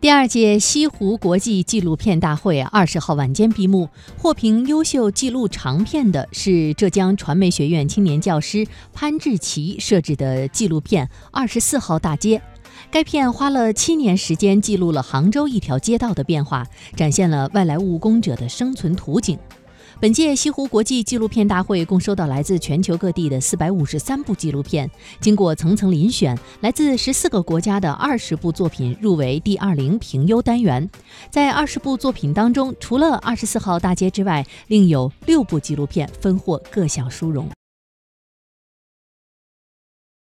第二届西湖国际纪录片大会二十号晚间闭幕，获评优秀纪录长片的是浙江传媒学院青年教师潘志奇设置的纪录片《二十四号大街》。该片花了七年时间，记录了杭州一条街道的变化，展现了外来务工者的生存图景。本届西湖国际纪录片大会共收到来自全球各地的四百五十三部纪录片，经过层层遴选，来自十四个国家的二十部作品入围第二零评优单元。在二十部作品当中，除了二十四号大街之外，另有六部纪录片分获各项殊荣。